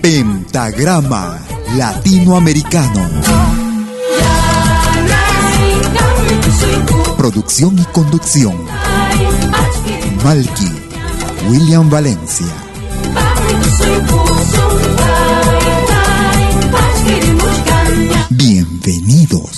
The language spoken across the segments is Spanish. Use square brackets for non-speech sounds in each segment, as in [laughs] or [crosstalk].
Pentagrama Latinoamericano. Producción y conducción. Malky, William Valencia. Bienvenidos.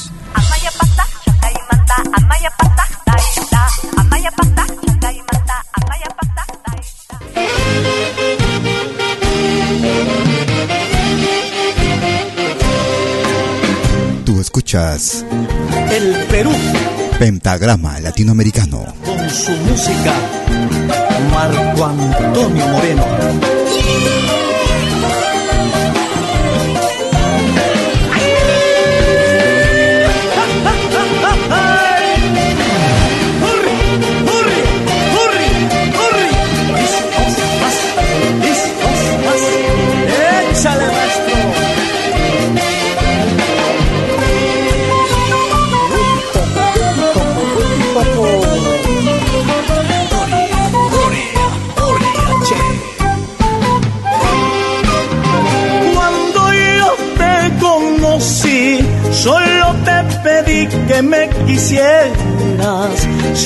Escuchas El Perú Pentagrama Latinoamericano. con su música. Marco Antonio Moreno.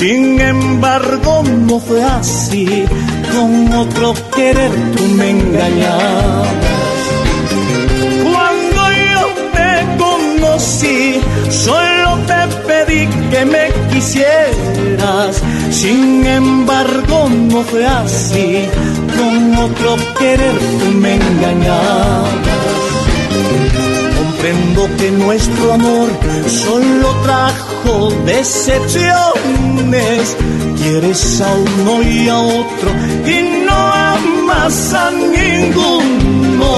Sin embargo, no fue así. Con otro querer tú me engañabas. Cuando yo te conocí, solo te pedí que me quisieras. Sin embargo, no fue así. Con otro querer tú me engañabas. Comprendo que nuestro amor solo trajo decepciones. Quieres a uno y a otro y no amas a ninguno.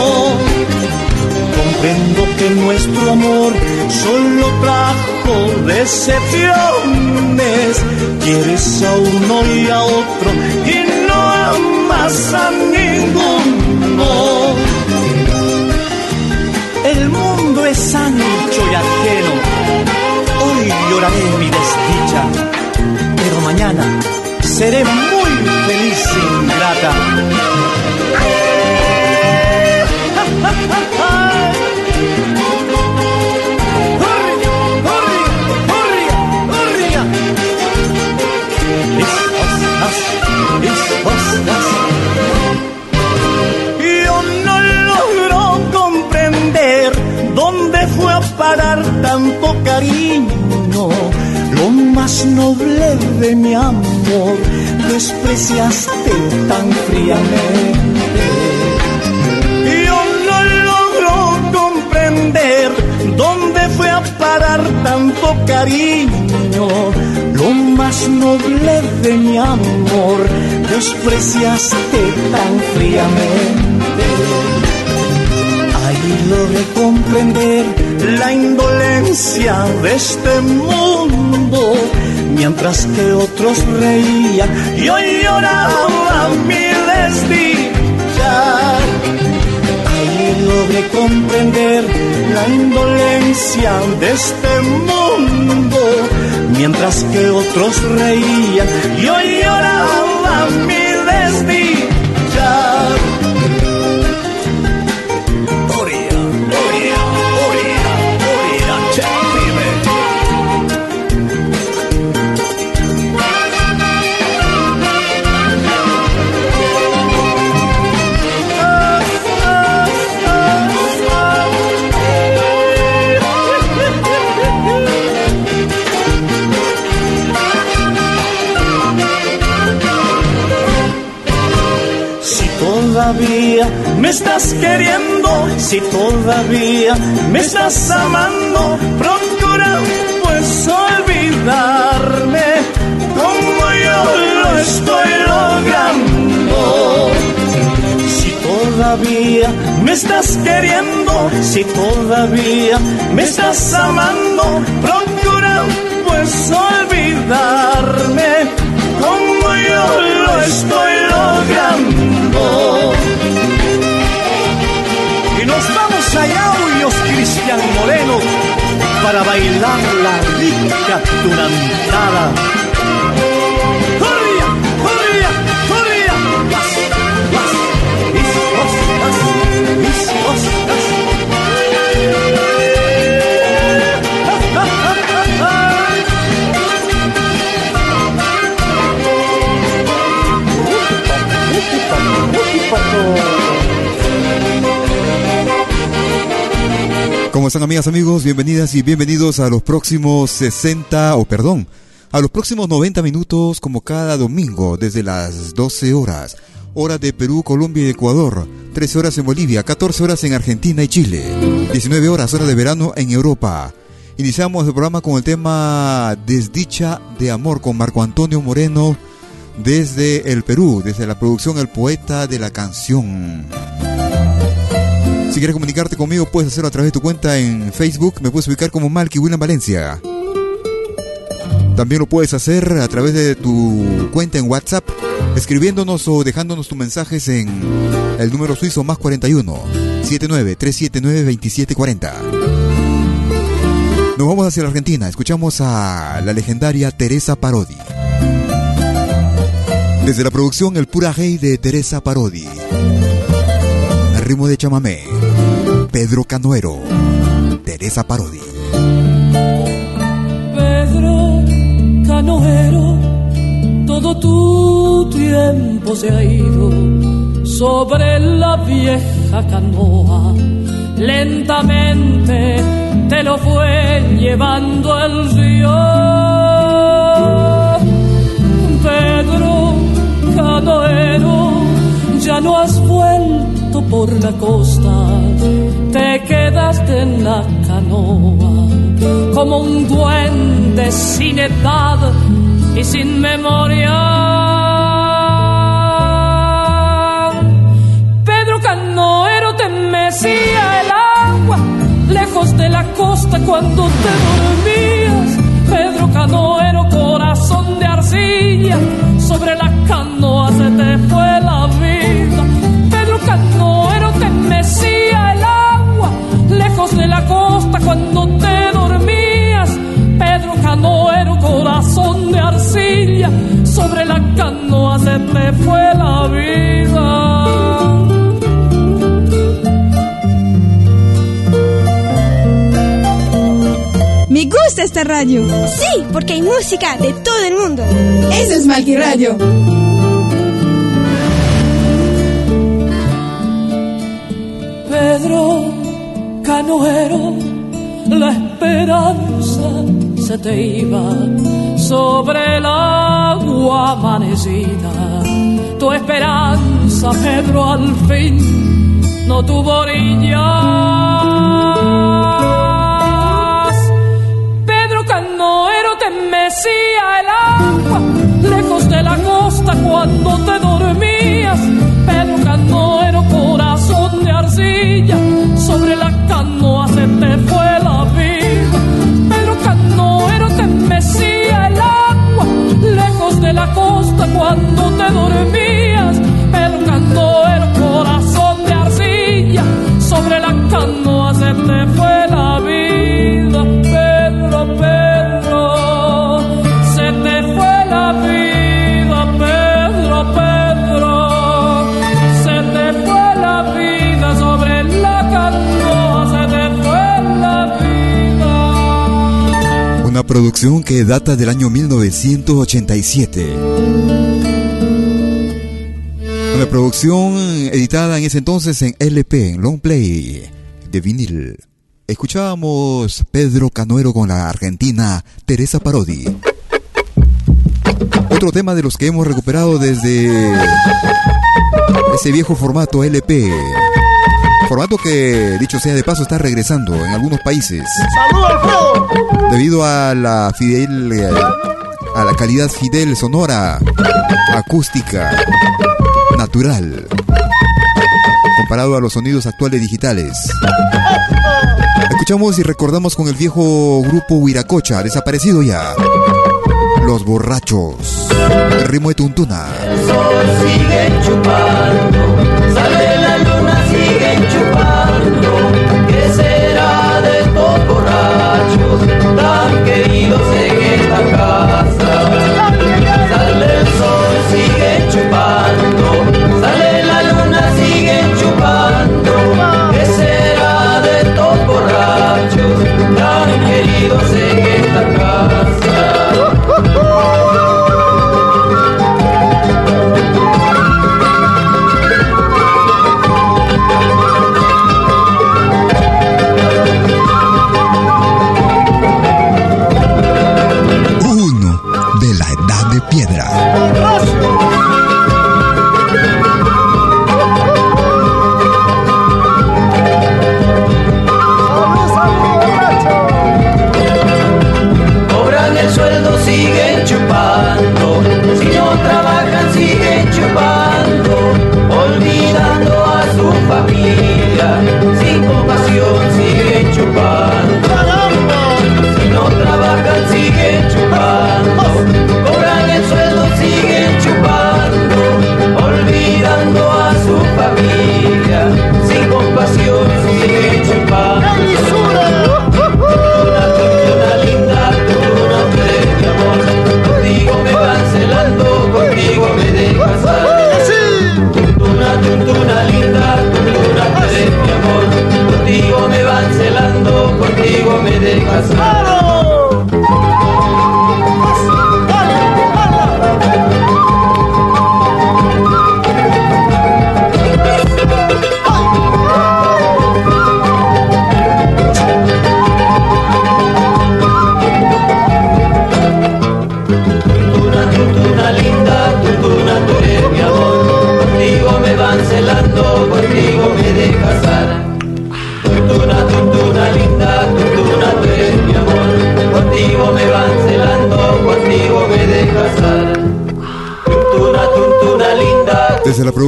Comprendo que nuestro amor solo trajo decepciones. Quieres a uno y a otro y no amas a ninguno. Mundo es ancho y ajeno. Hoy lloraré mi desdicha, pero mañana seré muy feliz ingrata. Tanto cariño. Lo más noble de mi amor despreciaste tan fríamente. Yo no logro comprender dónde fue a parar tanto cariño. Lo más noble de mi amor despreciaste tan fríamente. Logré comprender la indolencia de este mundo. Mientras que otros reían, yo lloraba mi desdicha. Logré comprender la indolencia de este mundo. Mientras que otros reían, yo me estás queriendo, si todavía me estás amando, procura pues olvidarme como yo lo estoy logrando. Si todavía me estás queriendo, si todavía me estás amando, procura pues olvidarme como yo lo estoy Cristian Moreno, para bailar la rica tunantada ¿Cómo están amigas, amigos? Bienvenidas y bienvenidos a los próximos 60, o perdón, a los próximos 90 minutos como cada domingo desde las 12 horas. Hora de Perú, Colombia y Ecuador. 13 horas en Bolivia, 14 horas en Argentina y Chile. 19 horas, hora de verano en Europa. Iniciamos el programa con el tema Desdicha de Amor con Marco Antonio Moreno desde el Perú, desde la producción El Poeta de la Canción. Si quieres comunicarte conmigo, puedes hacerlo a través de tu cuenta en Facebook. Me puedes ubicar como Malky William Valencia. También lo puedes hacer a través de tu cuenta en WhatsApp, escribiéndonos o dejándonos tus mensajes en el número suizo más 41 79 379 2740. Nos vamos hacia la Argentina. Escuchamos a la legendaria Teresa Parodi. Desde la producción El Pura Rey de Teresa Parodi. El ritmo de chamamé. Pedro Canoero. Teresa Parodi. Pedro Canoero, todo tu tiempo se ha ido sobre la vieja canoa. Lentamente te lo fue llevando el río. Pedro Canoero, ya no has vuelto por la costa te quedaste en la canoa como un duende sin edad y sin memoria. Pedro Canoero te mecía el agua lejos de la costa cuando te dormías. Pedro Canoero, corazón de arcilla, sobre la canoa se te fue la vida. Pedro Canoero te mecía el agua lejos de la costa cuando te dormías. Pedro Canoero, corazón de arcilla, sobre la canoa se te fue la vida. Me gusta esta radio. Sí, porque hay música de todo el mundo. Eso es Malqui canoero, la esperanza se te iba sobre el agua amanecida. Tu esperanza, Pedro, al fin no tuvo orillas. Pedro Canoero te mecía el agua lejos de la costa cuando te dormías. Pedro Canoero, corazón de arcilla canoa se te fue la vida. Pero canoero te mecía el agua, lejos de la costa cuando te dormías. Pero canoero, corazón de arcilla, sobre la canoa producción que data del año 1987. Una producción editada en ese entonces en LP, en long play, de vinil. Escuchábamos Pedro Canoero con la argentina Teresa Parodi. Otro tema de los que hemos recuperado desde ese viejo formato LP. Formato que, dicho sea de paso, está regresando en algunos países. Debido a la fidel, eh, a la calidad fidel sonora, acústica, natural, comparado a los sonidos actuales digitales. Escuchamos y recordamos con el viejo grupo Huiracocha, desaparecido ya. Los borrachos. El ritmo de Tuntuna. El sol sigue chupando, sale chupando. ¿Qué será de estos borrachos tan queridos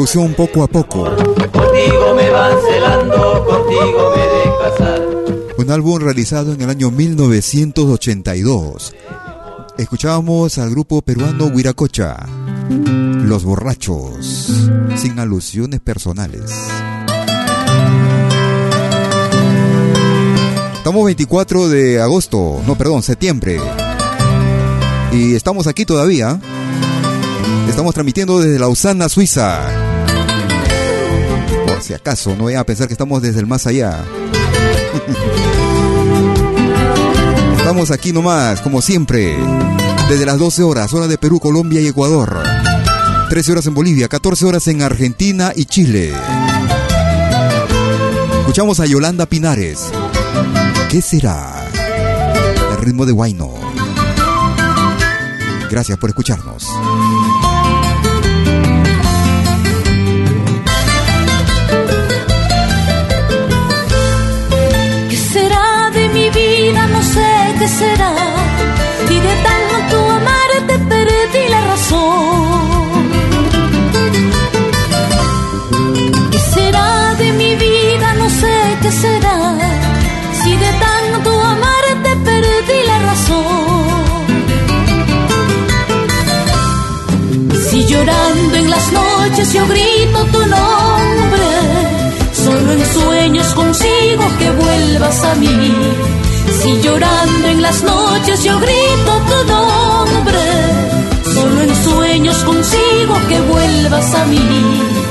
Producción poco a poco. contigo me van celando, contigo me dejas Un álbum realizado en el año 1982. Escuchábamos al grupo peruano Huiracocha. Los borrachos. Sin alusiones personales. Estamos 24 de agosto, no, perdón, septiembre. Y estamos aquí todavía. Estamos transmitiendo desde Lausana, Suiza. Si acaso, no vayan a pensar que estamos desde el más allá. [laughs] Estamos aquí nomás, como siempre. Desde las 12 horas, hora de Perú, Colombia y Ecuador. 13 horas en Bolivia, 14 horas en Argentina y Chile. Escuchamos a Yolanda Pinares. ¿Qué será? El ritmo de Guayno. Gracias por escucharnos. Llorando en las noches yo grito tu nombre, solo en sueños consigo que vuelvas a mí. Si llorando en las noches yo grito tu nombre, solo en sueños consigo que vuelvas a mí.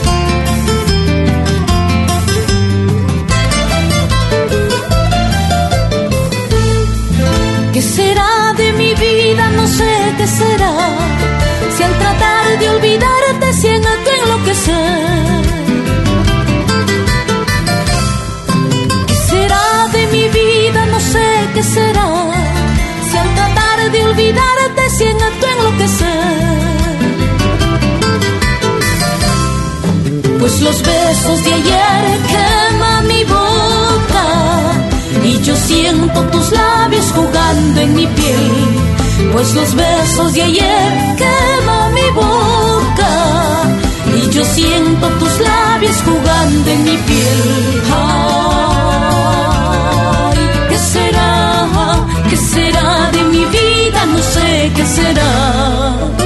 ¿Qué será de mi vida? No sé qué será. Si al tratar de olvidarte, si en acto enloquecer. Pues los besos de ayer queman mi boca y yo siento tus labios jugando en mi piel. Pues los besos de ayer queman mi boca yo siento tus labios jugando en mi piel. Ay, ¿qué será? ¿Qué será de mi vida? No sé qué será.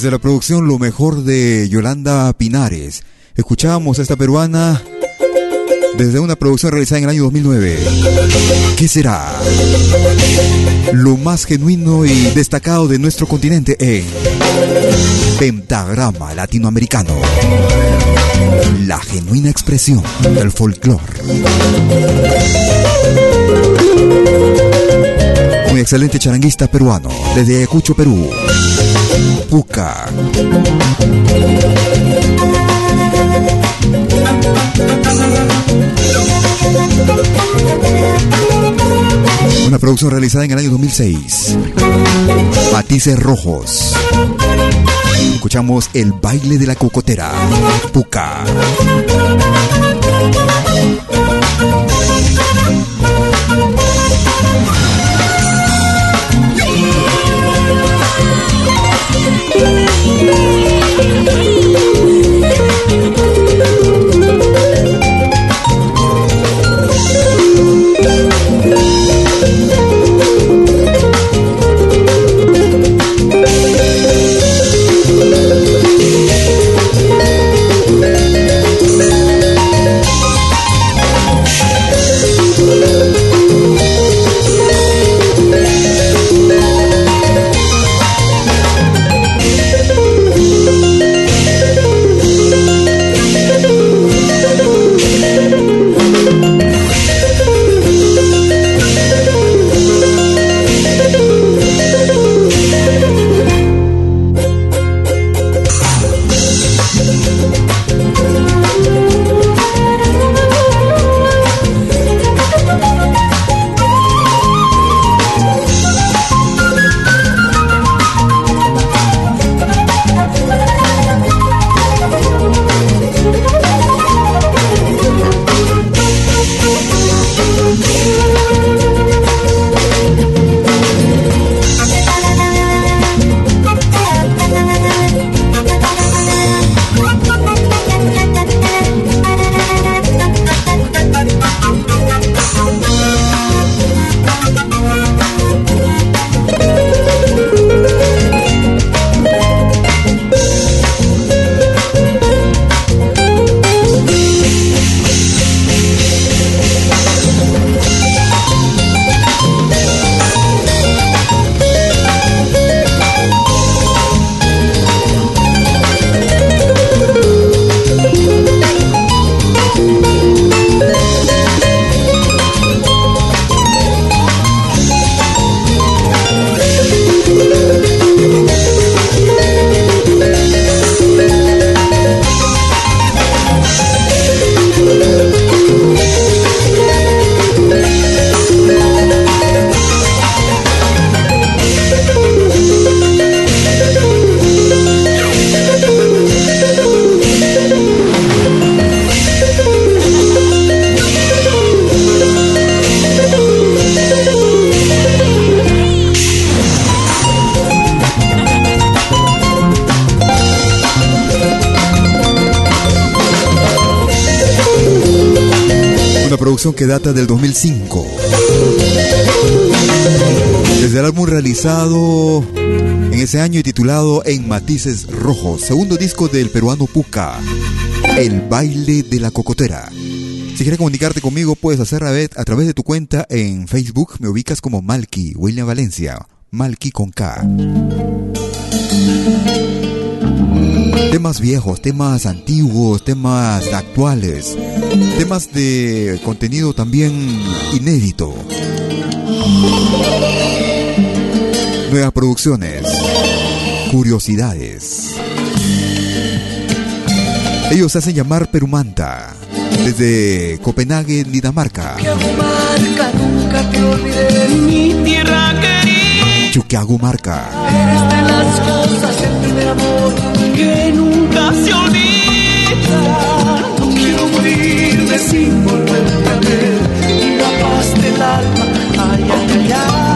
la producción Lo mejor de Yolanda Pinares. Escuchábamos a esta peruana desde una producción realizada en el año 2009. ¿Qué será? Lo más genuino y destacado de nuestro continente en Pentagrama Latinoamericano. La genuina expresión del folclore. Un excelente charanguista peruano desde Ayacucho, Perú. Puca. Una producción realizada en el año 2006. Matices Rojos. Escuchamos el baile de la cocotera. Puca. Que data del 2005. Desde el álbum realizado en ese año y titulado En Matices Rojos, segundo disco del peruano Puca, El baile de la cocotera. Si quieres comunicarte conmigo, puedes hacerlo a través de tu cuenta en Facebook. Me ubicas como Malky, William Valencia. Malky con K. Temas viejos, temas antiguos, temas actuales, temas de contenido también inédito. Nuevas producciones, curiosidades. Ellos se hacen llamar Perumanta, desde Copenhague, Dinamarca. nunca te olvidé, mi tierra querida. Chuquiagumarca. Eres de las cosas del primer amor que nunca se olvida. Sin volverte a ver. La paz del alma, ay, ay, ay, ay.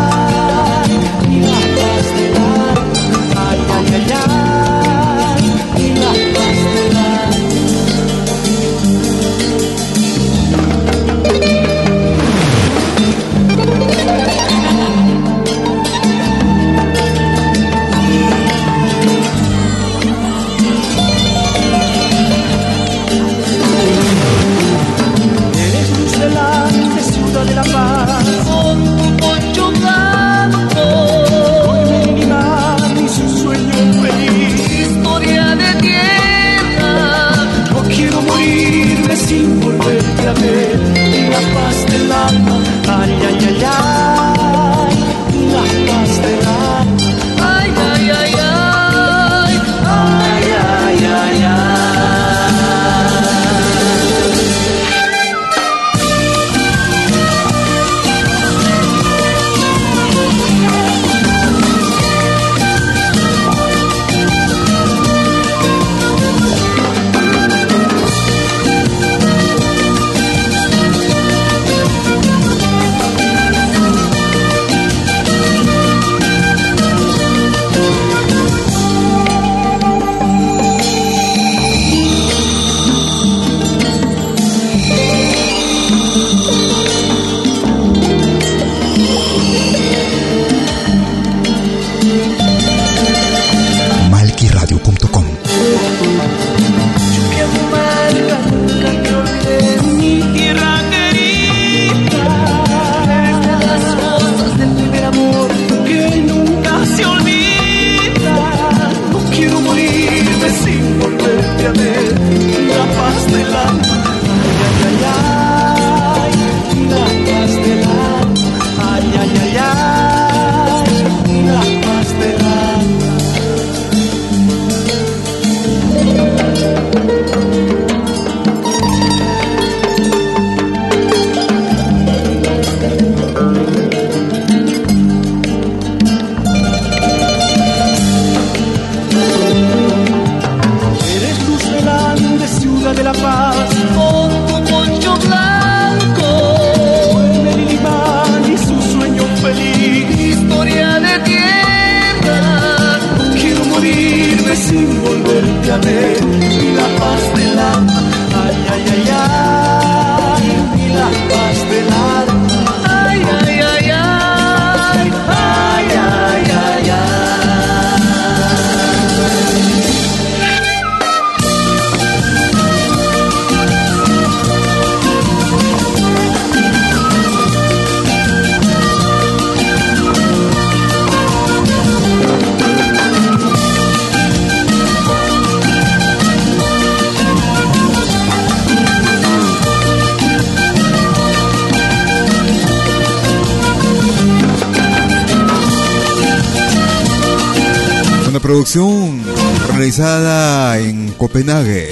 Producción realizada en Copenhague,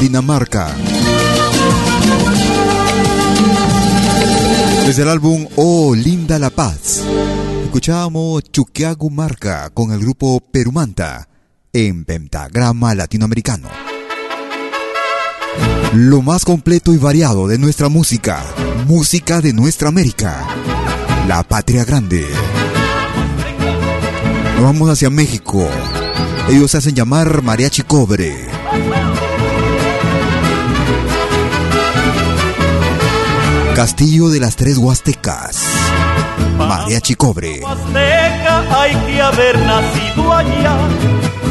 Dinamarca. Desde el álbum Oh Linda la Paz, escuchábamos Chuquiagu Marca con el grupo Perumanta en Pentagrama Latinoamericano. Lo más completo y variado de nuestra música, música de nuestra América, la patria grande. Vamos hacia México. Ellos se hacen llamar Mariachi Cobre. Castillo de las Tres Huastecas. Mariachi Cobre. Huasteca hay que haber nacido allá,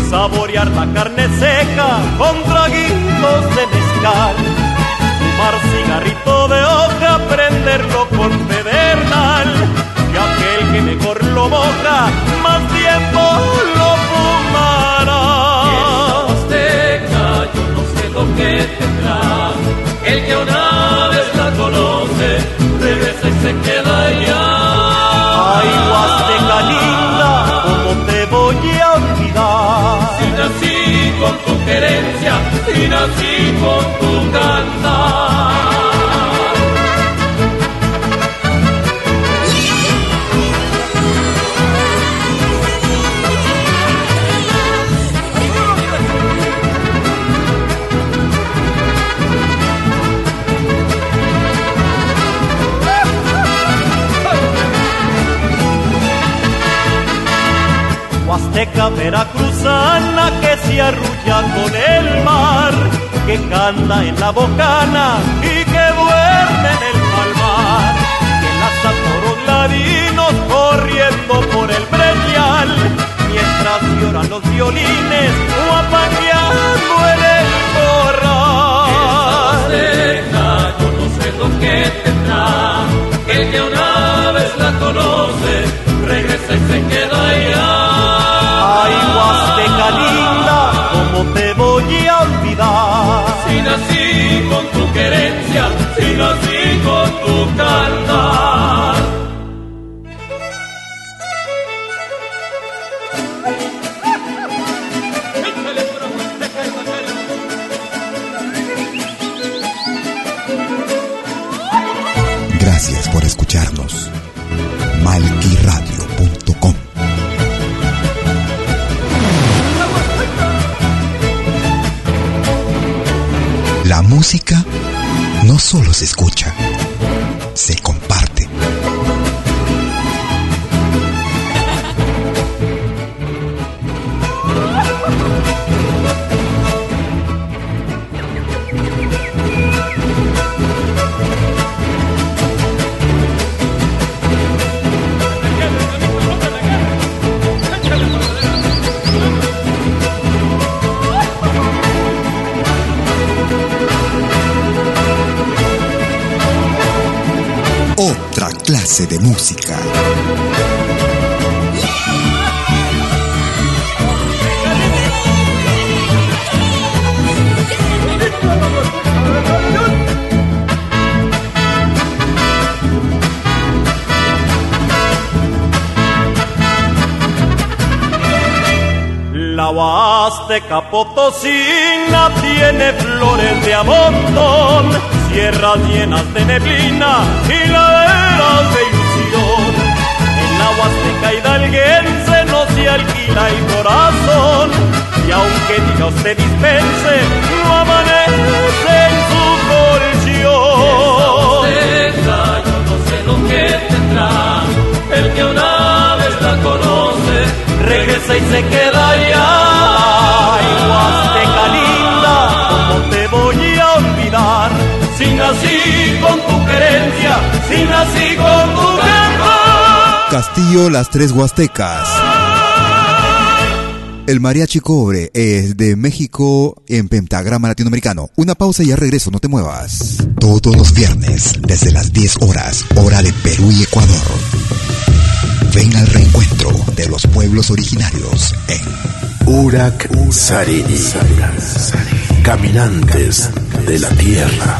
saborear la carne seca con traguitos de mezcal, fumar cigarrito de hoja, prenderlo con pedernal, y aquel que mejor lo moja, que una vez la conoce, regresa y se queda allá. Ay, Huasteca linda, ¿cómo te voy a olvidar? Si nací con tu querencia, si nací con tu cantar. Huasteca veracruzana que se arrulla con el mar, que canta en la bocana y que duerme en el palmar, que lanza toros ladinos corriendo por el breñal, mientras lloran los violines o apañando en el corral. Huasteca, yo no sé lo que tendrá, el que una vez la conoce, regresa y se queda allá. Ay, Huasteca linda, ¿cómo te voy a olvidar? Si nací con tu querencia, si nací con tu cantar. Gracias por escucharnos. Malquiradio.com música no solo se escucha, se comparte. De música. La Huasteca Potosina tiene flores de amontón, sierras llenas de neblina y ilusión. La Huasteca hidalguense no se alquila el corazón, y aunque Dios te dispense, no amanece en su colchón. Huasteca, yo no sé lo que tendrá, el que una vez la conoce, regresa y se queda allá. Ay, Huasteca linda, ¿cómo te voy a olvidar? Si nací con tu querencia, si nací con tu canto. Castillo Las Tres Huastecas. El mariachi cobre es de México en pentagrama latinoamericano. Una pausa y ya regreso, no te muevas. Todos los viernes, desde las 10 horas, hora de Perú y Ecuador. Ven al reencuentro de los pueblos originarios en Urak Sariri. Caminantes de la Tierra.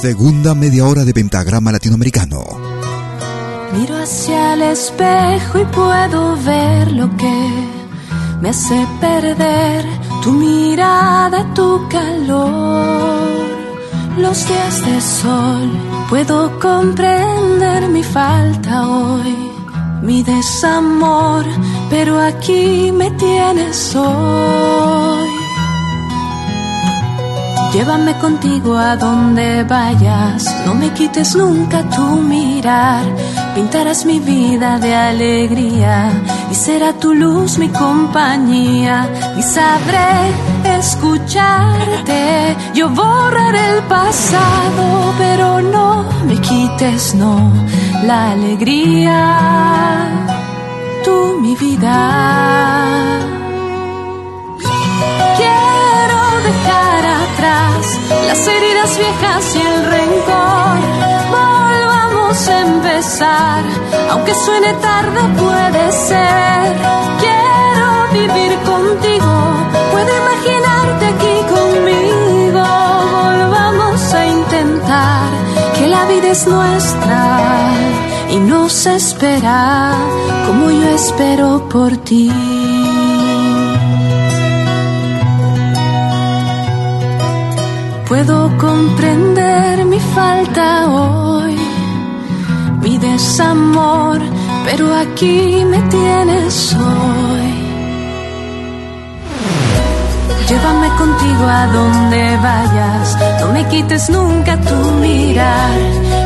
Segunda media hora de Pentagrama Latinoamericano. Miro hacia el espejo y puedo ver lo que me hace perder tu mirada, tu calor. Los días de sol, puedo comprender mi falta hoy, mi desamor, pero aquí me tienes hoy. Llévame contigo a donde vayas, no me quites nunca tu mirar, pintarás mi vida de alegría y será tu luz mi compañía y sabré escucharte. Yo borraré el pasado, pero no me quites, no, la alegría, tú mi vida. Dejar atrás las heridas viejas y el rencor. Volvamos a empezar, aunque suene tarde puede ser. Quiero vivir contigo, puedo imaginarte aquí conmigo. Volvamos a intentar que la vida es nuestra y nos espera como yo espero por ti. Puedo comprender mi falta hoy, mi desamor, pero aquí me tienes hoy. Llévame contigo a donde vayas, no me quites nunca tu mirar.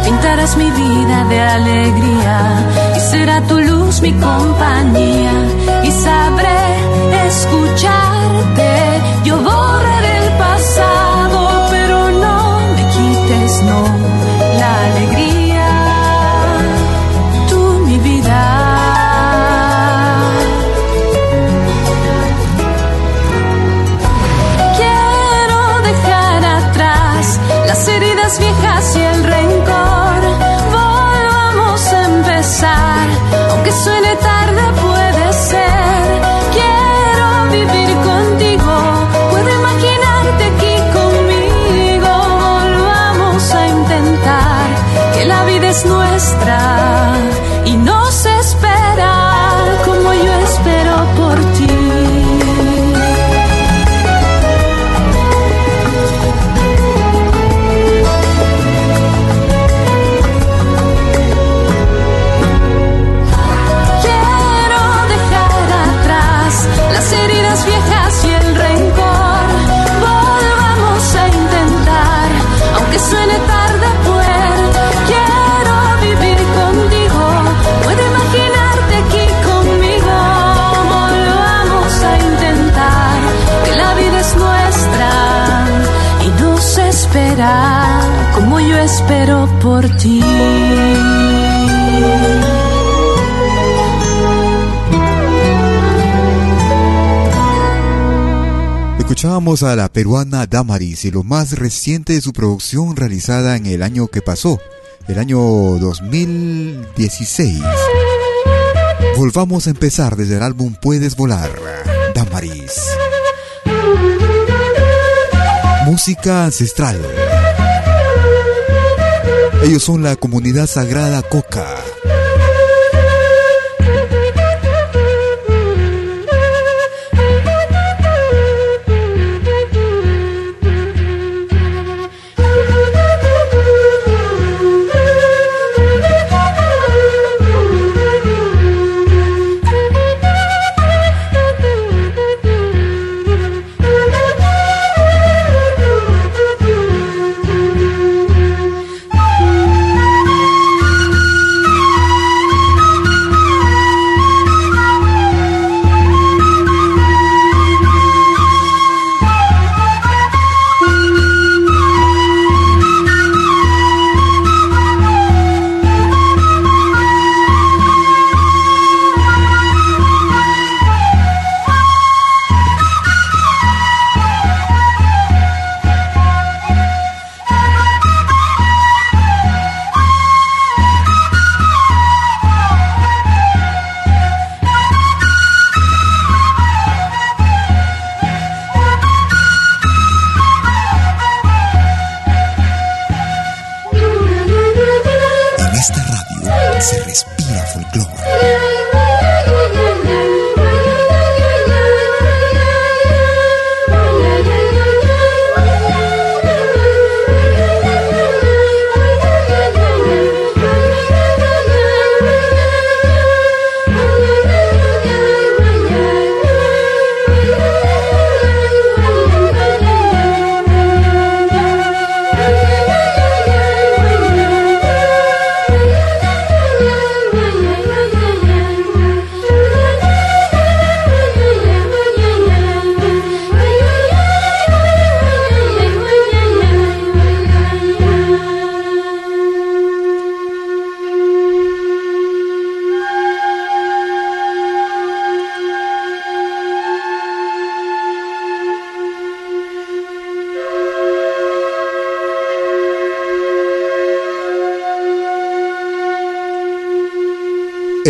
Pintarás mi vida de alegría y será tu luz mi compañía. Y sabré escucharte, yo borraré el pasado, las heridas espero por ti. Escuchábamos a la peruana Damaris y lo más reciente de su producción realizada en el año que pasó, el año 2016. Volvamos a empezar desde el álbum Puedes Volar, Damaris. Música ancestral. Ellos son la comunidad sagrada Coca.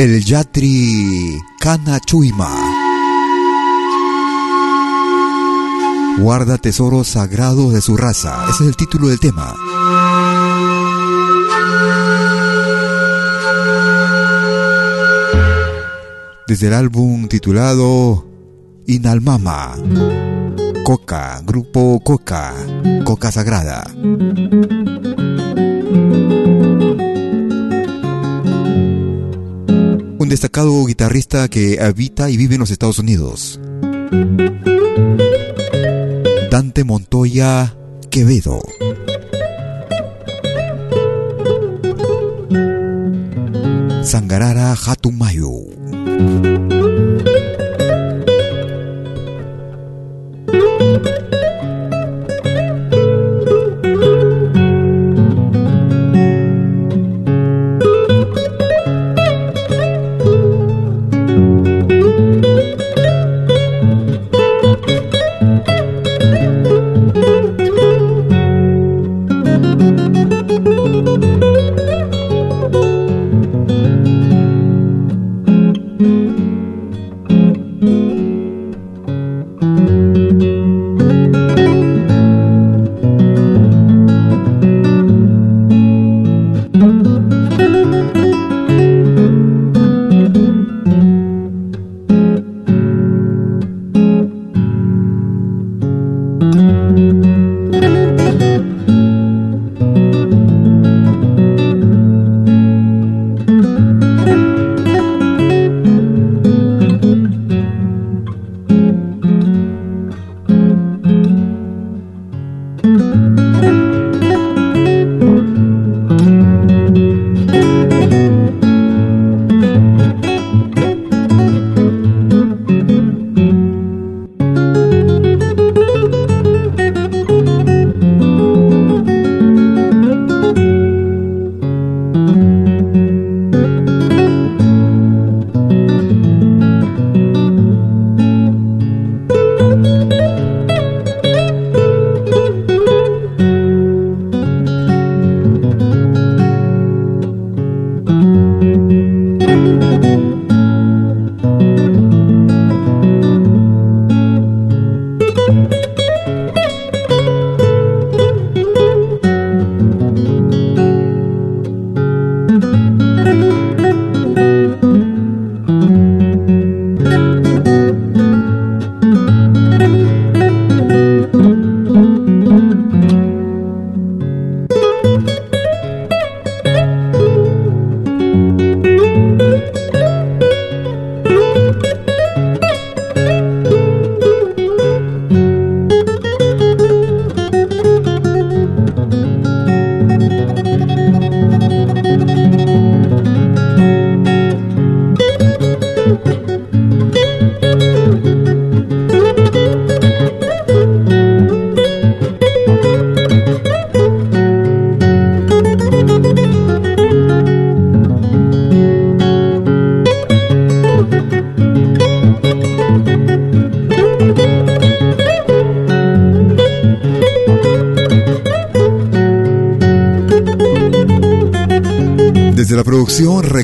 El Yatri Kana Chuima. Guarda tesoros sagrados de su raza. Ese es el título del tema. Desde el álbum titulado Inalmama. Coca, Grupo Coca, Coca Sagrada. Destacado guitarrista que habita y vive en los Estados Unidos. Dante Montoya Quevedo. Sangarara Hatumayo.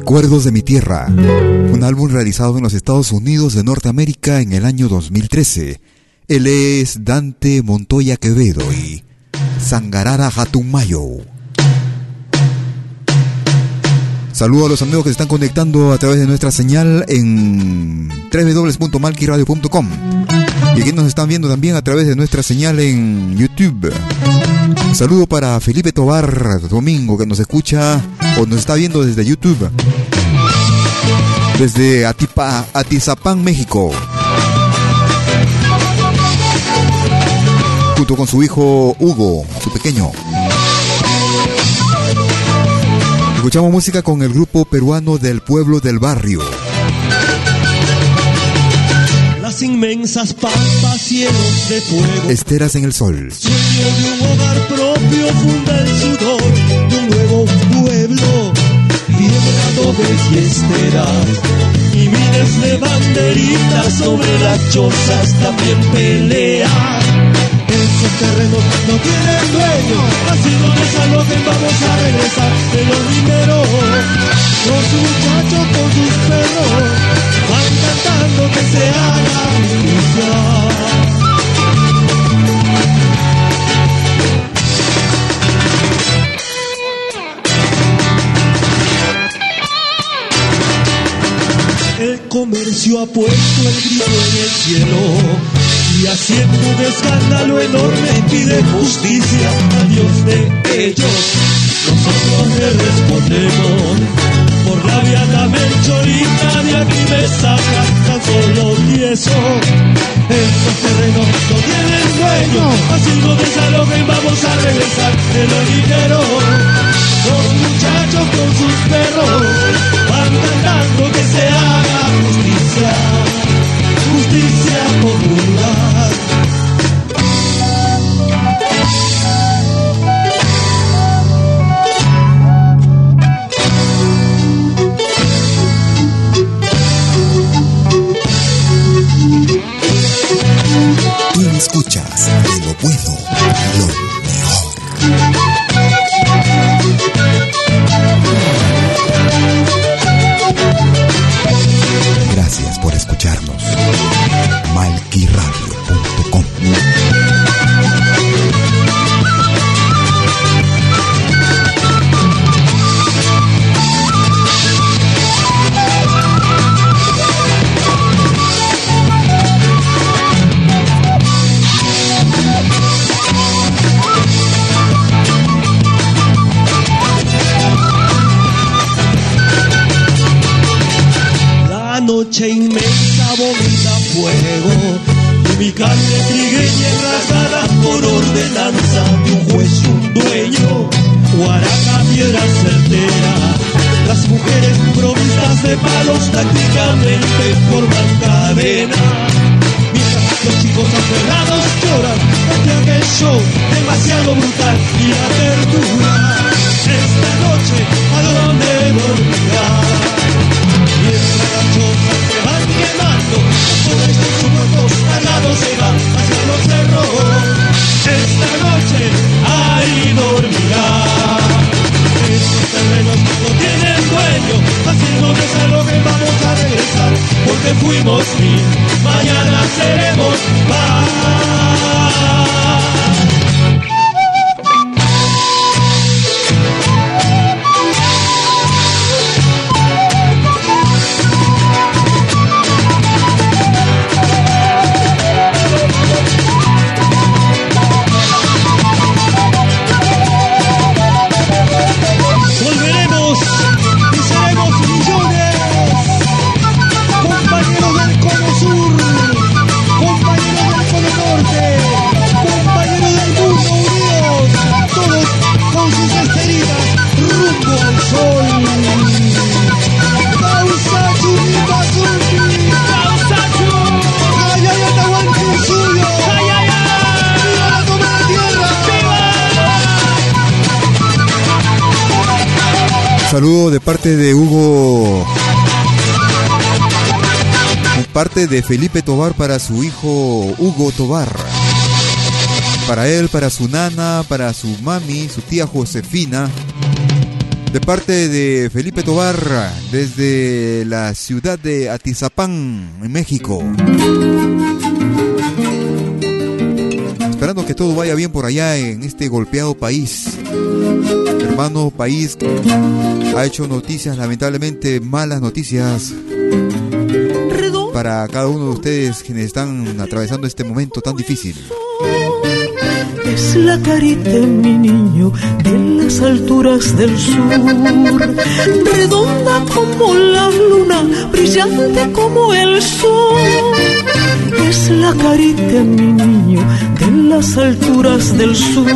Recuerdos de mi Tierra, un álbum realizado en los Estados Unidos de Norteamérica en el año 2013. Él es Dante Montoya Quevedo y Sangarara Hatumayo. Saludo a los amigos que se están conectando a través de nuestra señal en www.malquiradio.com y aquí nos están viendo también a través de nuestra señal en YouTube. Saludo para Felipe Tobar Domingo que nos escucha o nos está viendo desde YouTube. Desde Atipa, Atizapán, México. Junto con su hijo Hugo, su pequeño. Escuchamos música con el grupo peruano del pueblo del barrio. Las inmensas pampas, cielos de fuego. Esteras en el sol. Sueño de un hogar propio funda el sudor De adobes y miles de banderitas sobre las chozas también pelean. Esos terrenos no tienen dueño, así no desalojen, vamos a regresar de los dineros. Los muchachos con sus perros van cantando que se haga justicia. Comercio ha puesto el grito en el cielo y haciendo un escándalo enorme pide justicia a Dios de ellos. Nosotros le respondemos por la viada Melchorita de aquí me sacan tan solo tieso. Estos terrenos no tienen dueño, así no desalojen, vamos a regresar el dinero. Los muchachos con sus perros van cantando que se Saludo de parte de Hugo. Parte de Felipe Tobar para su hijo Hugo Tobar. Para él, para su nana, para su mami, su tía Josefina. De parte de Felipe Tobar, desde la ciudad de Atizapán, en México. Esperando que todo vaya bien por allá en este golpeado país. Hermano país ha hecho noticias, lamentablemente malas noticias para cada uno de ustedes quienes están atravesando este momento tan difícil. Es la carita, mi niño, de las alturas del sur, redonda como la luna, brillante como el sol. Es la carita, mi niño, de las alturas del sur,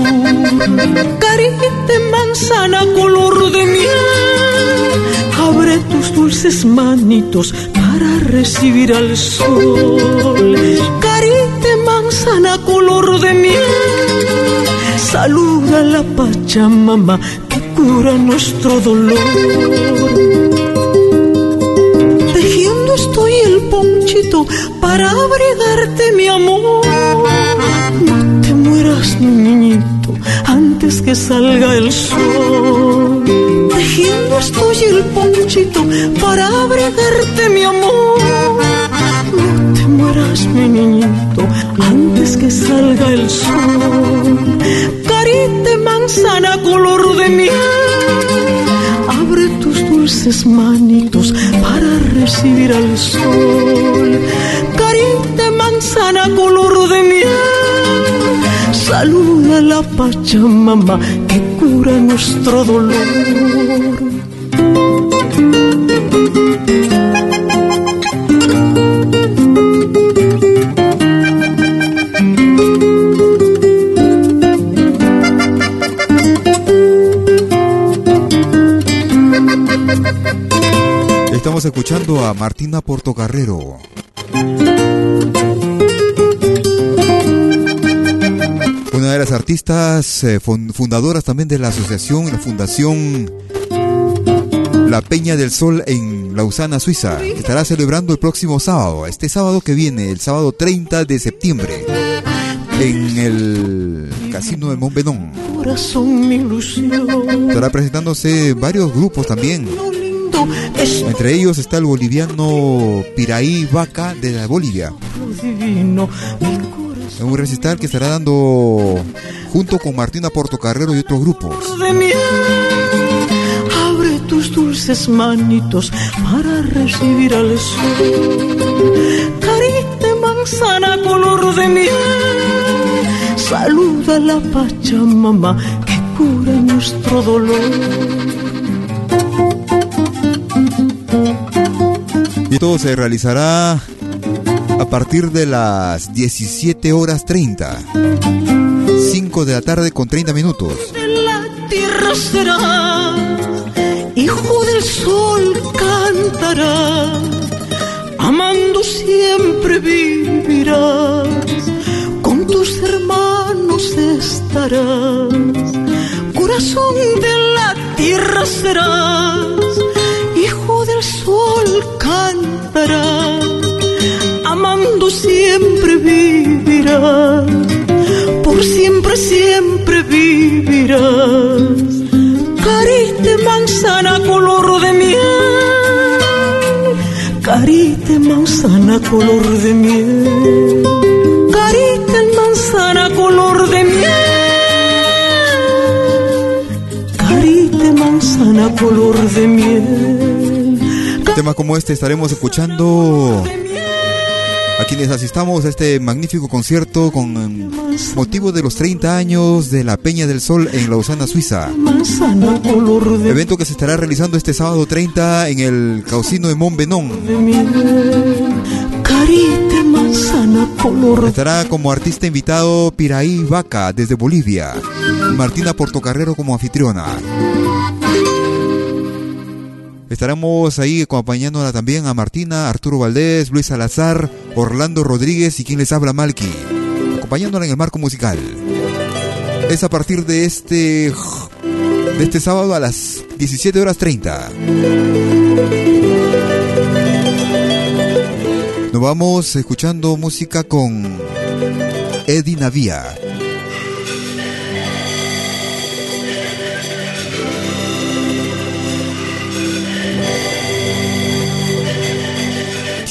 carita manzana color de miel. Abre tus dulces manitos para recibir al sol. Carita manzana color de miel. Saluda a la Pachamama que cura nuestro dolor. Estoy el ponchito para abrigarte mi amor. No te mueras, mi niñito, antes que salga el sol. Tejiendo estoy el ponchito para abrigarte mi amor. No te mueras, mi niñito, antes que salga el sol. Carita manzana color de miel. Dulces manitos para recibir al sol. Carita manzana color de miel. Saluda la Pachamama que cura nuestro dolor. Estamos escuchando a Martina Portocarrero. Una de las artistas eh, fun- fundadoras también de la asociación, la fundación La Peña del Sol en Lausana, Suiza, que estará celebrando el próximo sábado, este sábado que viene, el sábado 30 de septiembre, en el Casino de Montbenón. Estará presentándose varios grupos también. Es Entre ellos está el boliviano Piraí Vaca de la Bolivia. En un recital que estará dando junto con Martina Portocarrero y otros grupos. de miel. Abre tus dulces manitos para recibir al sol. Carita manzana color de miel. Saluda a la Pachamama que cura nuestro dolor. Todo se realizará a partir de las 17 horas 30. 5 de la tarde con 30 minutos. En la tierra serás, hijo del sol cantarás, amando siempre vivirás, con tus hermanos estarás, corazón de la tierra serás, hijo del sol cantarás, amando siempre vivirás por siempre, siempre vivirás. Carite manzana color de miel, carite manzana color de miel, carite manzana color de miel, carite manzana color de miel. Temas como este estaremos escuchando a quienes asistamos a este magnífico concierto con eh, motivo de los 30 años de la Peña del Sol en Lausana, Suiza. Evento que se estará realizando este sábado 30 en el Caucino de color Estará como artista invitado Piraí Vaca desde Bolivia. Martina Portocarrero como anfitriona. Estaremos ahí acompañándola también a Martina, Arturo Valdés, Luis Salazar, Orlando Rodríguez y quien les habla Malky. Acompañándola en el marco musical. Es a partir de este de este sábado a las 17 horas 30. Nos vamos escuchando música con Eddie Navia.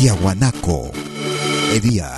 Tiahuanaco. Edía.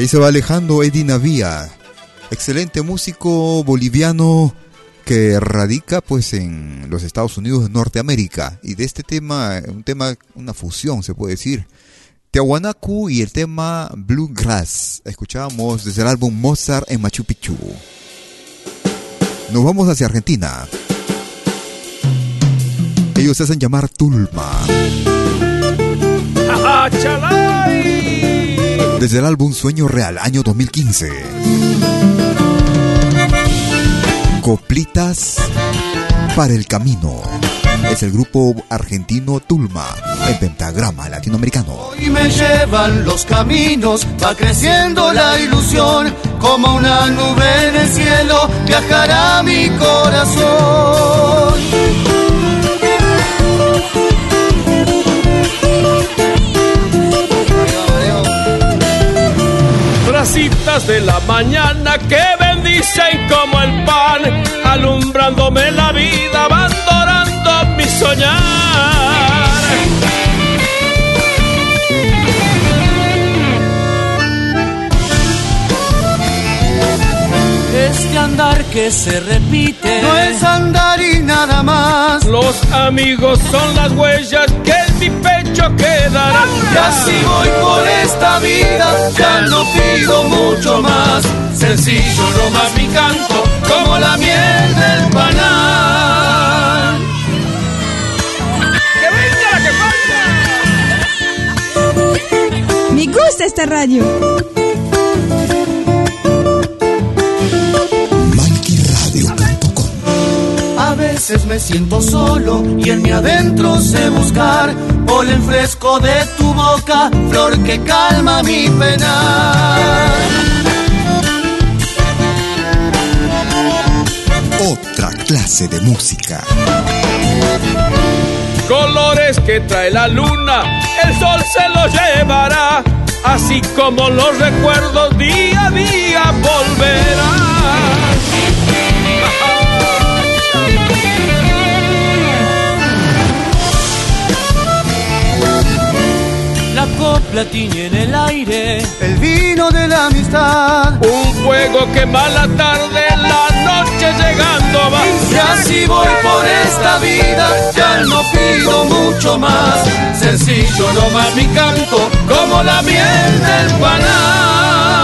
Ahí se va alejando Eddie Navia, excelente músico boliviano que radica pues en los Estados Unidos de Norteamérica y de este tema, un tema, una fusión se puede decir. Tiahuanacu y el tema Bluegrass. Escuchábamos desde el álbum Mozart en Machu Picchu. Nos vamos hacia Argentina. Ellos se hacen llamar Tulma. [laughs] desde el álbum Sueño Real, año 2015. Coplitas para el camino. Es el grupo argentino Tulma, el pentagrama latinoamericano. Hoy me llevan los caminos, va creciendo la ilusión, como una nube en el cielo viajará mi corazón. Bracitas de la mañana que bendicen como el pan, alumbrándome la vida, abandonando mi soñar. Este andar que se repite No es andar y nada más. Los amigos son las huellas que en mi pecho quedarán. Y así voy por esta vida, ya no pido mucho más. Sencillo nomás mi canto, como la miel del panal. ¡Que venga la que falta! Me gusta esta radio. Veces me siento solo y en mi adentro sé buscar polen fresco de tu boca, flor que calma mi pena. Otra clase de música. Colores que trae la luna, el sol se los llevará, así como los recuerdos día a día volverán. Copla tiñe en el aire El vino de la amistad. Un fuego que la tarde, la noche llegando va. Y así voy por esta vida, ya no pido mucho más. Sencillo nomás mi canto, como la miel del panal.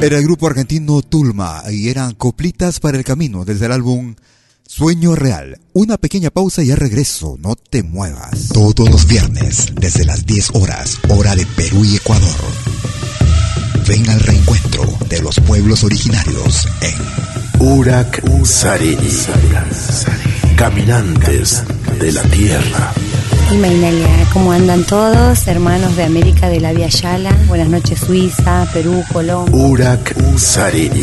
Era el grupo argentino Tulma y eran coplitas para el camino desde el álbum Sueño Real. Una pequeña pausa y ya regreso, no te muevas. Todos los viernes, desde las 10 horas, hora de Perú y Ecuador. Ven al reencuentro de los pueblos originarios en Urak Sariri. Caminantes de la Tierra. Imainalia, ¿cómo andan todos? Hermanos de América de la Via Yala. Buenas noches, Suiza, Perú, Colombia. Urak Sariri.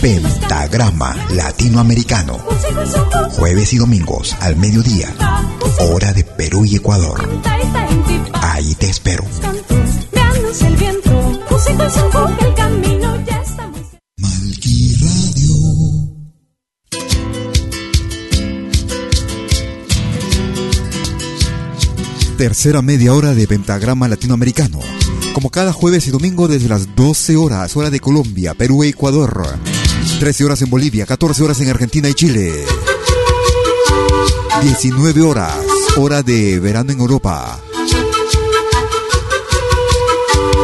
Pentagrama Latinoamericano. Jueves y domingos al mediodía. Hora de Perú y Ecuador. Ahí te espero. Tercera media hora de Pentagrama Latinoamericano. Como cada jueves y domingo desde las 12 horas, hora de Colombia, Perú e Ecuador. 13 horas en Bolivia, 14 horas en Argentina y Chile. 19 horas, hora de verano en Europa.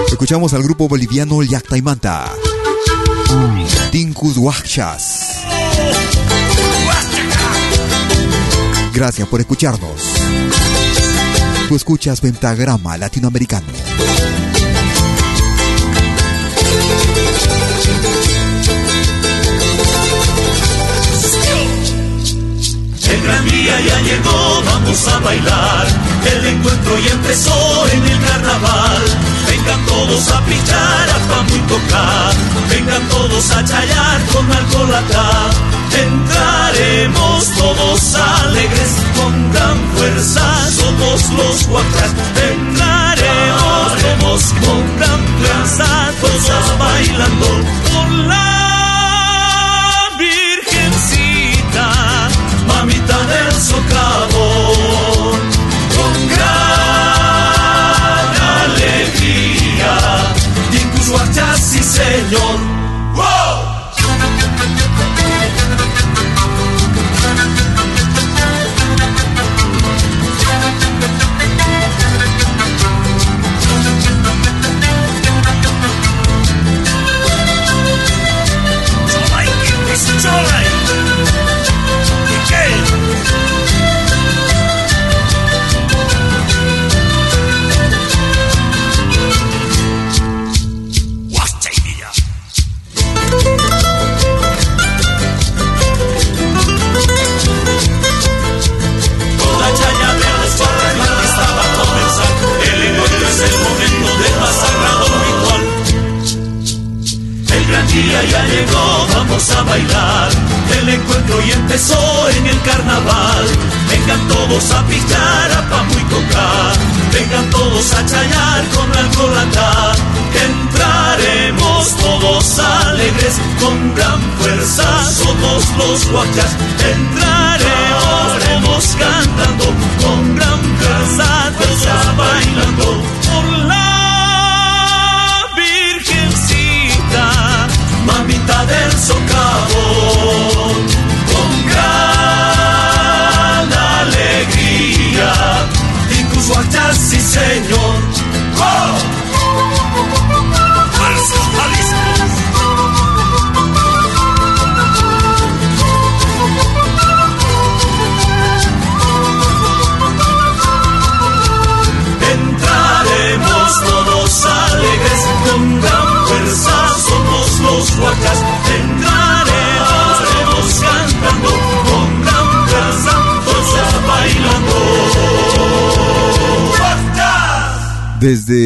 Escuchamos al grupo boliviano Yactaimanta. Tincus Huachas. Gracias por escucharnos. Tú escuchas Pentagrama Latinoamericano. Gran día ya llegó, vamos a bailar. El encuentro ya empezó en el carnaval. Vengan todos a pichar, a pamo y tocar. Vengan todos a chayar con alcohol acá. Entraremos todos alegres con gran fuerza. Somos los guachas. Entraremos todos con gran fuerza. Todos bailando por la mamita del socavón,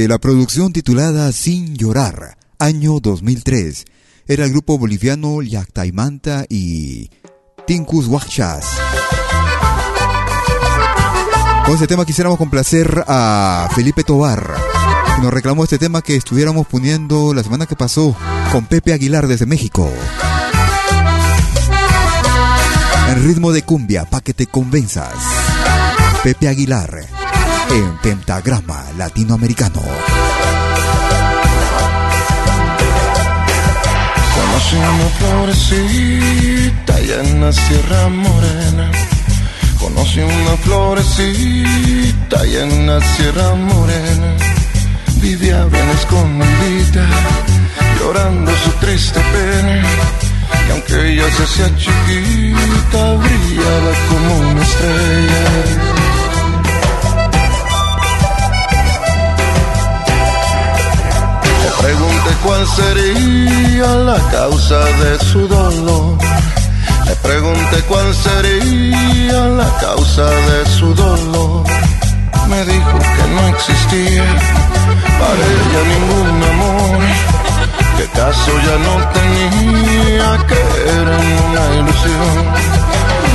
La producción titulada Sin Llorar, año 2003, era el grupo boliviano Yactaimanta y Tincus Huachas. Con este tema quisiéramos complacer a Felipe Tobar, que nos reclamó este tema que estuviéramos poniendo la semana que pasó con Pepe Aguilar desde México. En ritmo de cumbia, pa' que te convenzas. Pepe Aguilar, en Pentagrama Latinoamericano. Conocí una florecita allá en la Sierra Morena. Conocí una florecita allá en la Sierra Morena. Vivía bien escondida, llorando su triste pena. Y aunque ella se hacía chiquita, brillaba como una estrella. Pregunté cuál sería la causa de su dolor. Le pregunté cuál sería la causa de su dolor. Me dijo que no existía para ella ningún amor. Que caso ya no tenía, que era una ilusión.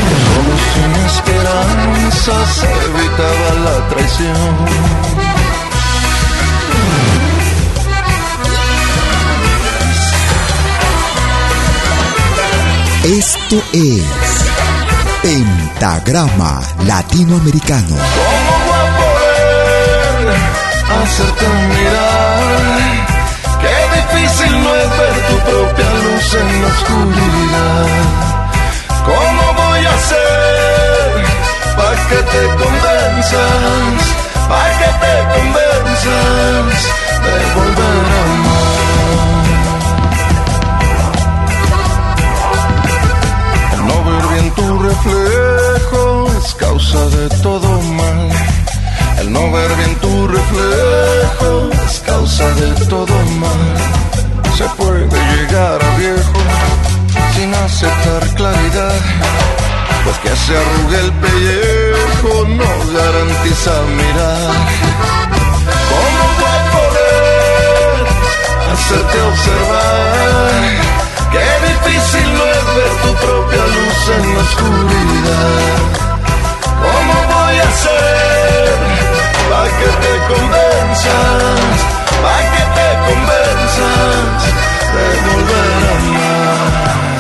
Que solo sin esperanza se evitaba la traición. Esto es Pentagrama Latinoamericano. Como guapo hacerte mirar. Qué difícil no es ver tu propia luz en la oscuridad. ¿Cómo voy a hacer para que te convenzas? Para que te convenzas de volver tu reflejo es causa de todo mal. El no ver bien tu reflejo es causa de todo mal. Se puede llegar a viejo sin aceptar claridad. Pues que se arrugue el pellejo no garantiza mirar. ¿Cómo voy a poder hacerte observar? Qué difícil no es ver tu propia luz en la oscuridad. ¿Cómo voy a hacer para que te convenzas? Para que te convenzas de volver a amar.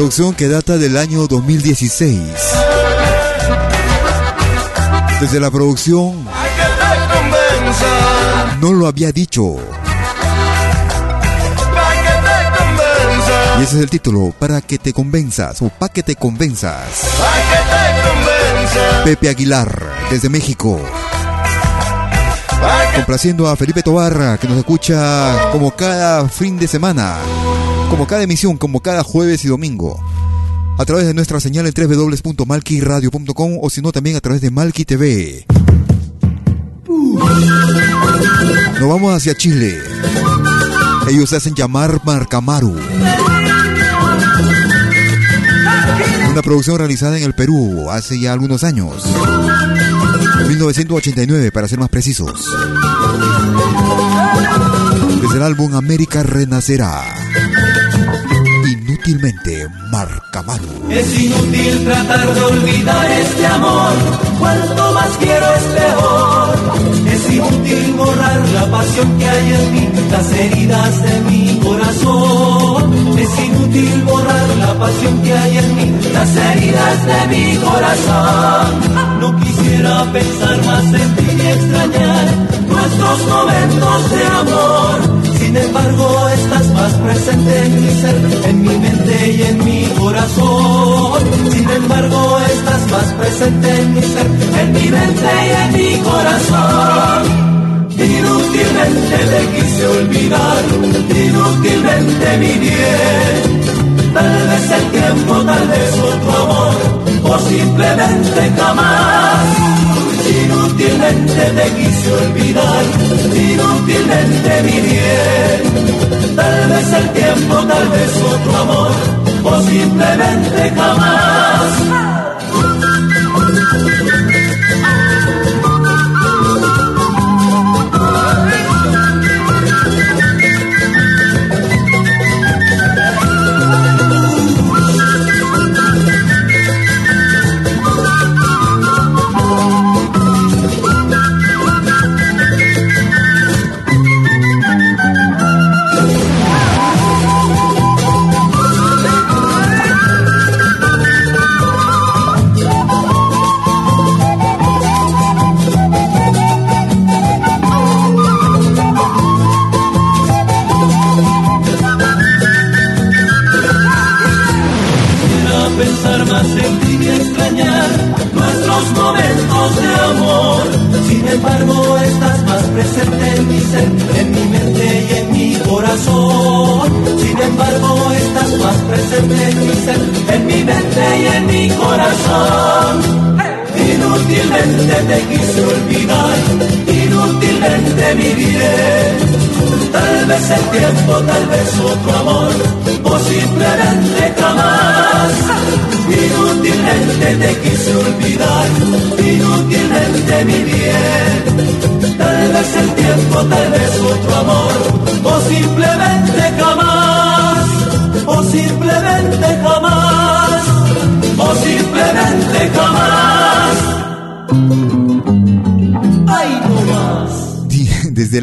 Producción que data del año 2016. Desde la producción no lo había dicho. Y ese es el título, para que te convenzas o para que te convenzas. Pepe Aguilar, desde México. Complaciendo a Felipe Tobar, que nos escucha como cada fin de semana, como cada emisión, como cada jueves y domingo. A través de nuestra señal en www.malquiradio.com o si no también a través de Malqui TV. Nos vamos hacia Chile. Ellos se hacen llamar Marcamaru. Una producción realizada en el Perú hace ya algunos años. 1989 para ser más precisos. Desde el álbum América Renacerá. Es inútil tratar de olvidar este amor, cuanto más quiero es peor. Es inútil borrar la pasión que hay en mí, las heridas de mi corazón. Es inútil borrar la pasión que hay en mí, las heridas de mi corazón. No quisiera pensar más en ti y extrañar nuestros momentos de amor. Sin embargo, estás más presente en mi ser, en mi mente y en mi corazón. Sin embargo, estás más presente en mi ser, en mi mente y en mi corazón. Inútilmente te quise olvidar, inútilmente mi bien. Tal vez el tiempo, tal vez otro amor, o simplemente jamás. Inútilmente te quise olvidar, inútilmente mi bien. Tal vez el tiempo, tal vez otro amor, o simplemente jamás.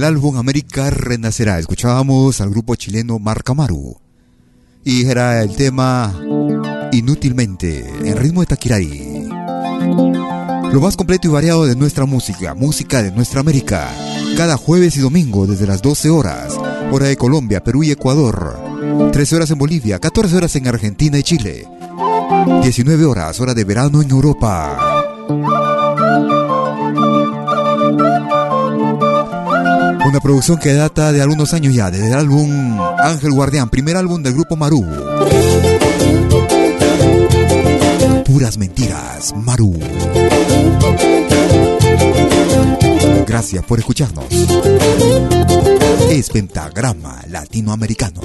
álbum América Renacerá. Escuchábamos al grupo chileno Marcamaru. Y era el tema Inútilmente, en ritmo de Taquirari. Lo más completo y variado de nuestra música, música de nuestra América. Cada jueves y domingo desde las 12 horas, hora de Colombia, Perú y Ecuador. 13 horas en Bolivia, 14 horas en Argentina y Chile. 19 horas, hora de verano en Europa. una producción que data de algunos años ya, desde el álbum Ángel Guardián, primer álbum del grupo Maru. Puras mentiras, Maru. Gracias por escucharnos. Es Pentagrama Latinoamericano.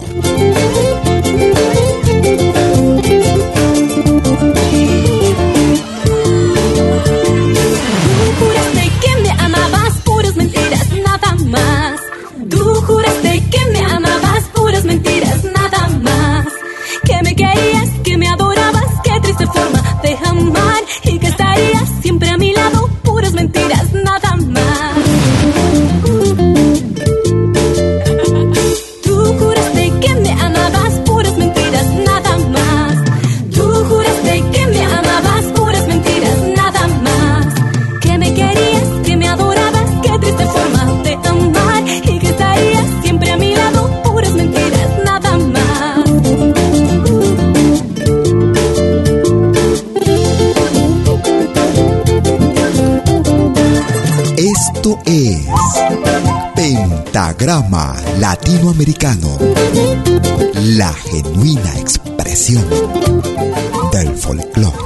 programa latinoamericano, la genuina expresión del folclore.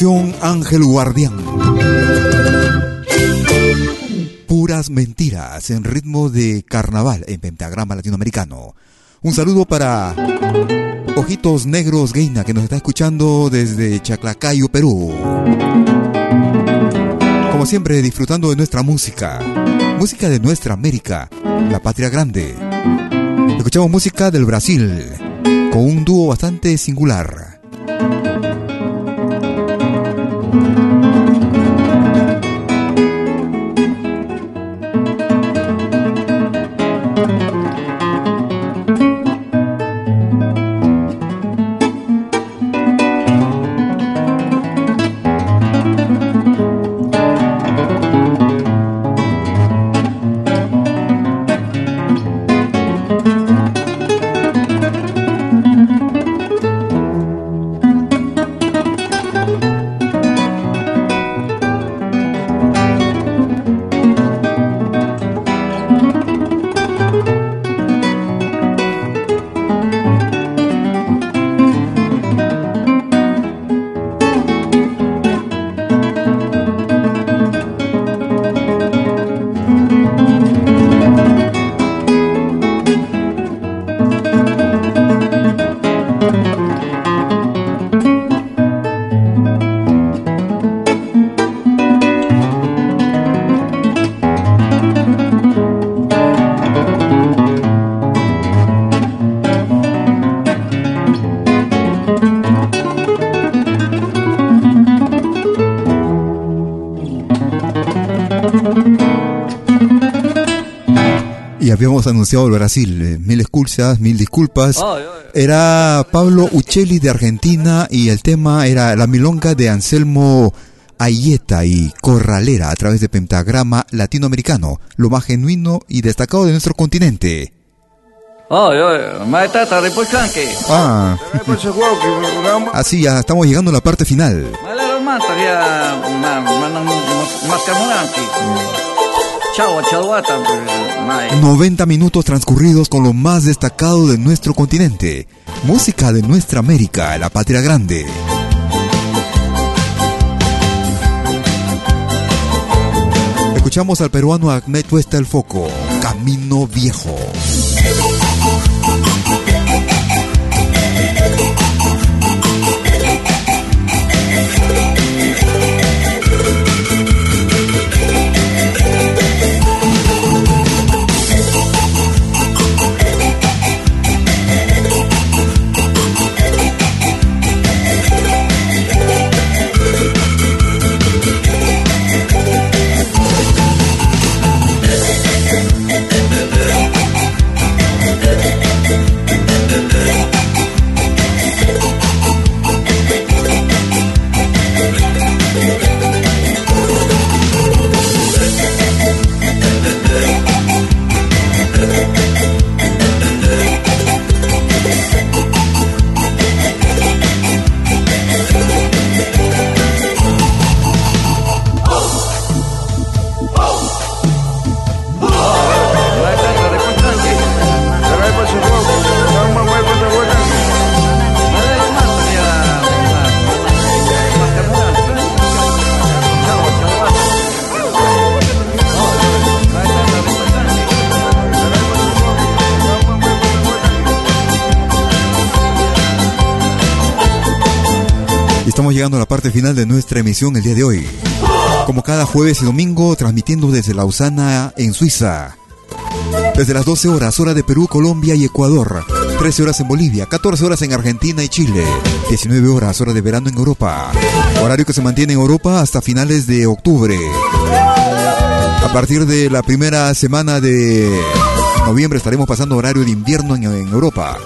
Ángel Guardián. Puras mentiras en ritmo de carnaval en pentagrama latinoamericano. Un saludo para Ojitos Negros Gaina que nos está escuchando desde Chaclacayo, Perú. Como siempre, disfrutando de nuestra música. Música de nuestra América, la patria grande. Escuchamos música del Brasil, con un dúo bastante singular. Habíamos anunciado el Brasil. eh, mil excusas, mil disculpas. Era Pablo Uccelli de Argentina y el tema era la milonga de Anselmo Ayeta y Corralera a través de Pentagrama Latinoamericano, lo más genuino y destacado de nuestro continente. Ah, así ya estamos llegando a la parte final. 90 minutos transcurridos con lo más destacado de nuestro continente. Música de nuestra América, la patria grande. Escuchamos al peruano Ahmed Cuesta el Foco, Camino Viejo. Parte final de nuestra emisión el día de hoy. Como cada jueves y domingo, transmitiendo desde Lausana, en Suiza. Desde las 12 horas, hora de Perú, Colombia y Ecuador. 13 horas en Bolivia, 14 horas en Argentina y Chile. 19 horas, hora de verano en Europa. Horario que se mantiene en Europa hasta finales de octubre. A partir de la primera semana de noviembre estaremos pasando horario de invierno en, en Europa.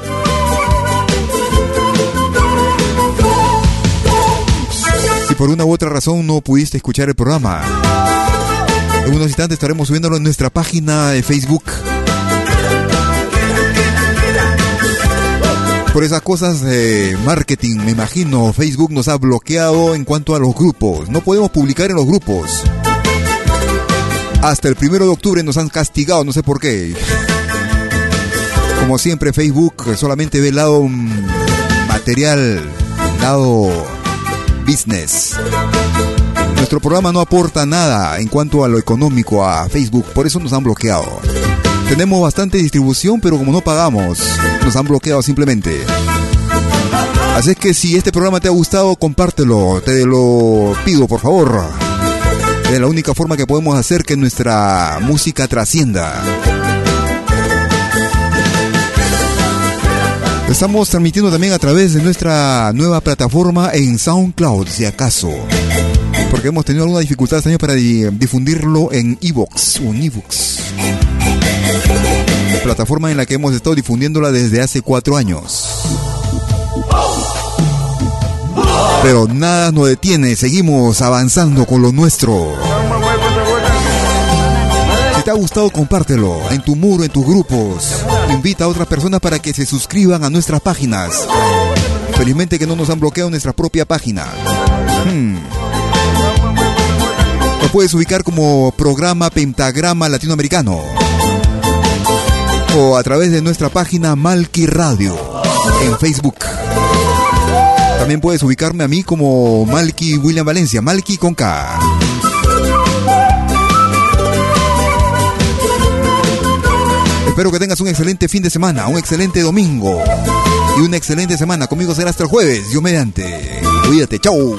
Por una u otra razón no pudiste escuchar el programa, en unos instantes estaremos subiéndolo en nuestra página de Facebook. Por esas cosas de marketing, me imagino, Facebook nos ha bloqueado en cuanto a los grupos. No podemos publicar en los grupos. Hasta el primero de octubre nos han castigado, no sé por qué. Como siempre, Facebook solamente ve el lado mm, material, lado business. Nuestro programa no aporta nada en cuanto a lo económico a Facebook, por eso nos han bloqueado. Tenemos bastante distribución, pero como no pagamos, nos han bloqueado simplemente. Así es que si este programa te ha gustado, compártelo, te lo pido por favor. Es la única forma que podemos hacer que nuestra música trascienda. Estamos transmitiendo también a través de nuestra nueva plataforma en SoundCloud, si acaso. Porque hemos tenido alguna dificultad este año para di- difundirlo en Evox o en. Plataforma en la que hemos estado difundiéndola desde hace cuatro años. Pero nada nos detiene, seguimos avanzando con lo nuestro. Si te ha gustado, compártelo en tu muro, en tus grupos. Invita a otras personas para que se suscriban a nuestras páginas. Felizmente que no nos han bloqueado nuestra propia página. Hmm. Puedes ubicar como programa Pentagrama Latinoamericano. O a través de nuestra página Malki Radio en Facebook. También puedes ubicarme a mí como Malky William Valencia, Malky con K. Espero que tengas un excelente fin de semana, un excelente domingo y una excelente semana. Conmigo será hasta el jueves, Dios mediante. Cuídate, chau.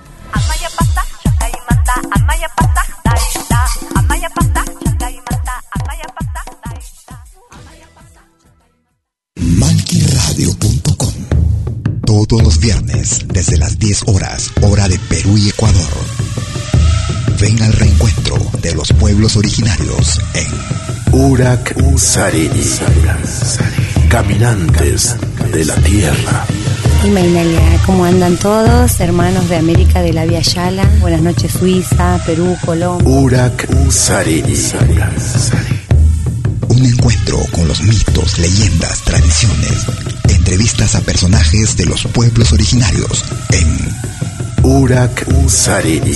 Originarios en Urak Sariri. Caminantes de la Tierra. Imainalia, ¿cómo andan todos? Hermanos de América de la Via Yala. Buenas noches, Suiza, Perú, Colombia. Urak Sariri. Un encuentro con los mitos, leyendas, tradiciones, entrevistas a personajes de los pueblos originarios en Urak Sariri.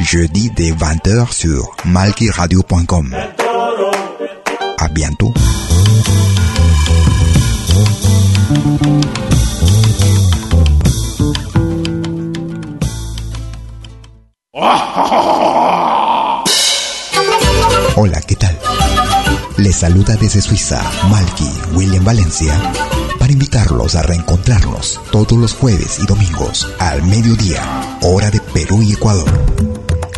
Jeudi dès 20h sur malquiradio.com. À bientôt. Hola, ¿qué tal? Les saluda desde Suiza Malky William Valencia para invitarlos a reencontrarnos todos los jueves y domingos al mediodía, hora de Perú y Ecuador,